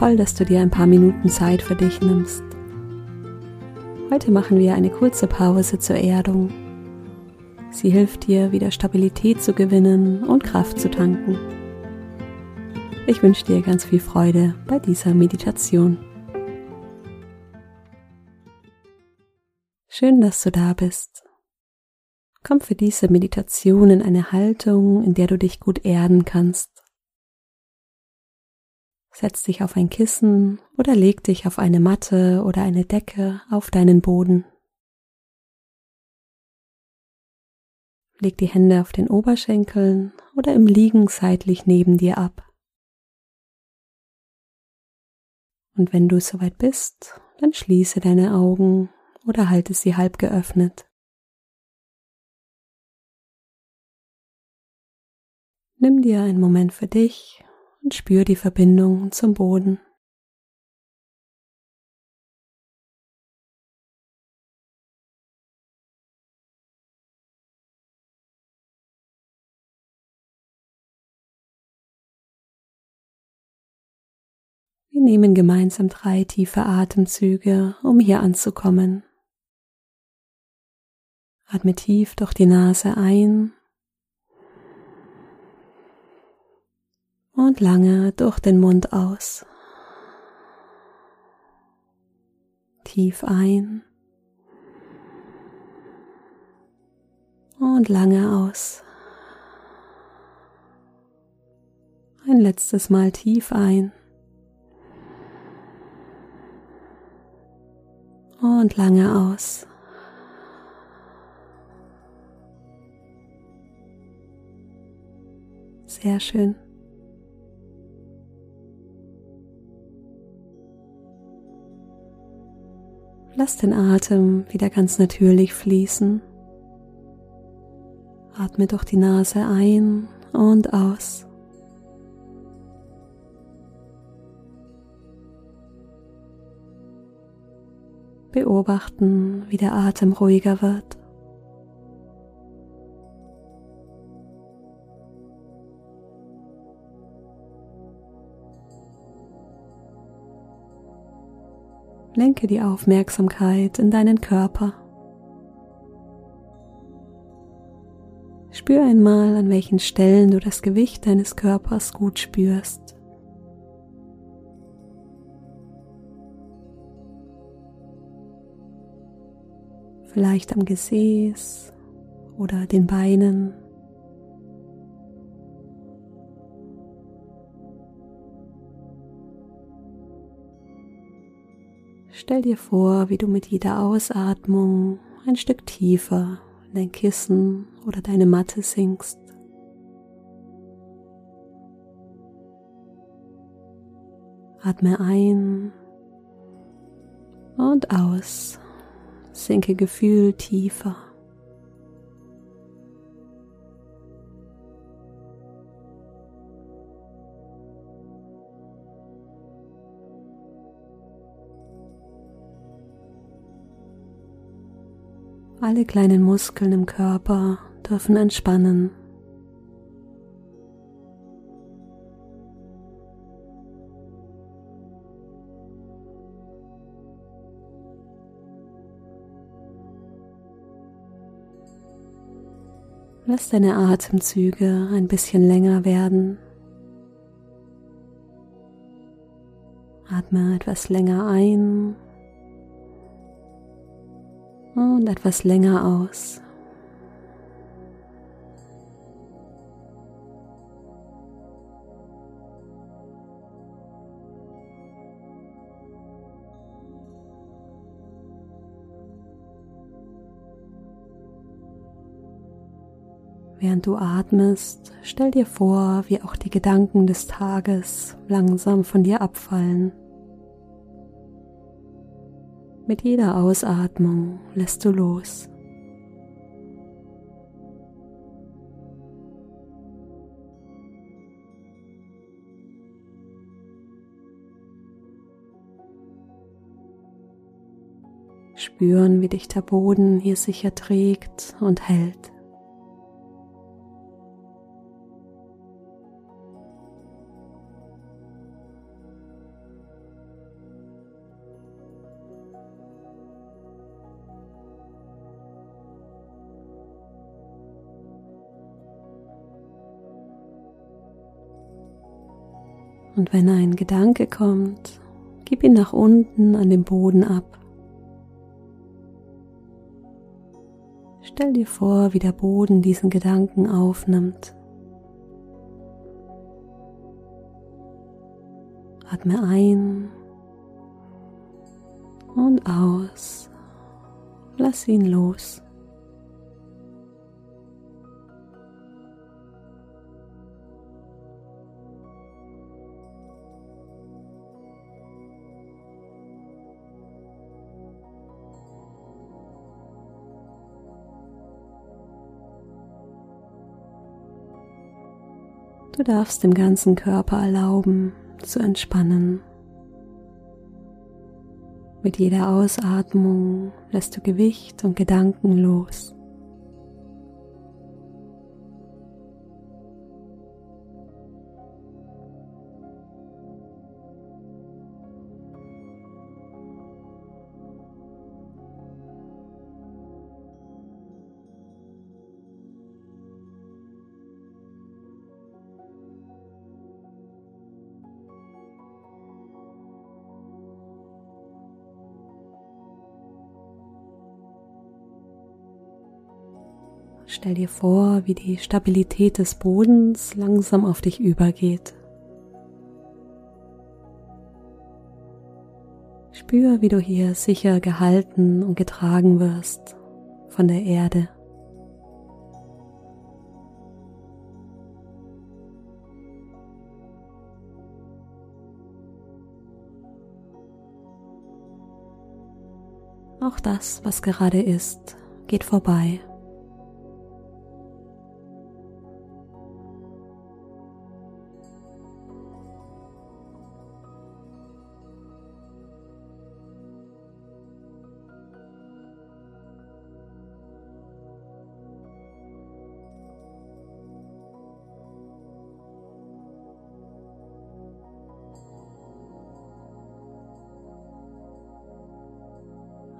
Toll, dass du dir ein paar Minuten Zeit für dich nimmst. Heute machen wir eine kurze Pause zur Erdung. Sie hilft dir, wieder Stabilität zu gewinnen und Kraft zu tanken. Ich wünsche dir ganz viel Freude bei dieser Meditation. Schön, dass du da bist. Komm für diese Meditation in eine Haltung, in der du dich gut erden kannst. Setz dich auf ein Kissen oder leg dich auf eine Matte oder eine Decke auf deinen Boden. Leg die Hände auf den Oberschenkeln oder im Liegen seitlich neben dir ab. Und wenn du soweit bist, dann schließe deine Augen oder halte sie halb geöffnet. Nimm dir einen Moment für dich und spür die Verbindung zum Boden. Wir nehmen gemeinsam drei tiefe Atemzüge, um hier anzukommen. Atme tief durch die Nase ein und lange durch den Mund aus. Tief ein und lange aus. Ein letztes Mal tief ein und lange aus. Sehr schön. Lass den Atem wieder ganz natürlich fließen. Atme durch die Nase ein und aus. Beobachten, wie der Atem ruhiger wird. Lenke die Aufmerksamkeit in deinen Körper. Spür einmal, an welchen Stellen du das Gewicht deines Körpers gut spürst. Vielleicht am Gesäß oder den Beinen. Stell dir vor, wie du mit jeder Ausatmung ein Stück tiefer in dein Kissen oder deine Matte sinkst. Atme ein und aus, sinke Gefühl tiefer. Alle kleinen Muskeln im Körper dürfen entspannen. Lass deine Atemzüge ein bisschen länger werden. Atme etwas länger ein und etwas länger aus. Während du atmest, stell dir vor, wie auch die Gedanken des Tages langsam von dir abfallen. Mit jeder Ausatmung lässt du los. Spüren, wie dich der Boden hier sicher trägt und hält. Und wenn ein Gedanke kommt, gib ihn nach unten an den Boden ab. Stell dir vor, wie der Boden diesen Gedanken aufnimmt. Atme ein und aus. Lass ihn los. Du darfst dem ganzen Körper erlauben zu entspannen. Mit jeder Ausatmung lässt du Gewicht und Gedanken los. Stell dir vor, wie die Stabilität des Bodens langsam auf dich übergeht. Spür, wie du hier sicher gehalten und getragen wirst von der Erde. Auch das, was gerade ist, geht vorbei.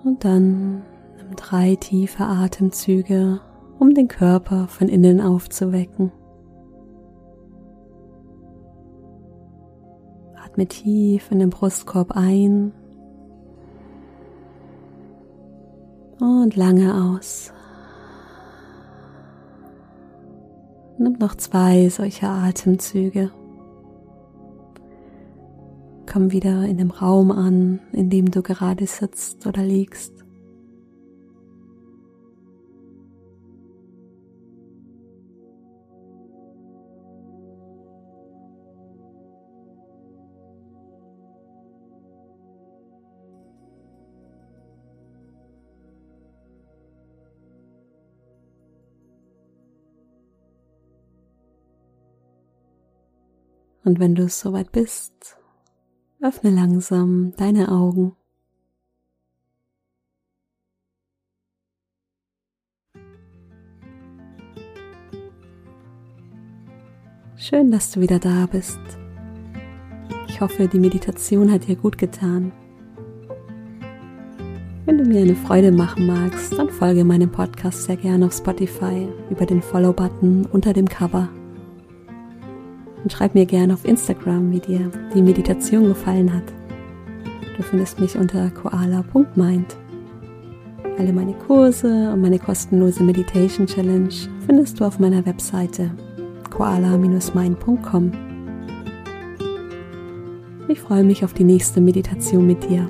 Und dann nimm drei tiefe Atemzüge, um den Körper von innen aufzuwecken. Atme tief in den Brustkorb ein und lange aus. Nimm noch zwei solcher Atemzüge. Komm wieder in dem Raum an, in dem du gerade sitzt oder liegst. Und wenn du soweit bist, Öffne langsam deine Augen. Schön, dass du wieder da bist. Ich hoffe, die Meditation hat dir gut getan. Wenn du mir eine Freude machen magst, dann folge meinem Podcast sehr gerne auf Spotify über den Follow-Button unter dem Cover und schreib mir gerne auf Instagram, wie dir die Meditation gefallen hat. Du findest mich unter koala.mind. Alle meine Kurse und meine kostenlose Meditation Challenge findest du auf meiner Webseite koala-mind.com. Ich freue mich auf die nächste Meditation mit dir.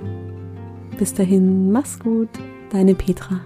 Bis dahin, mach's gut, deine Petra.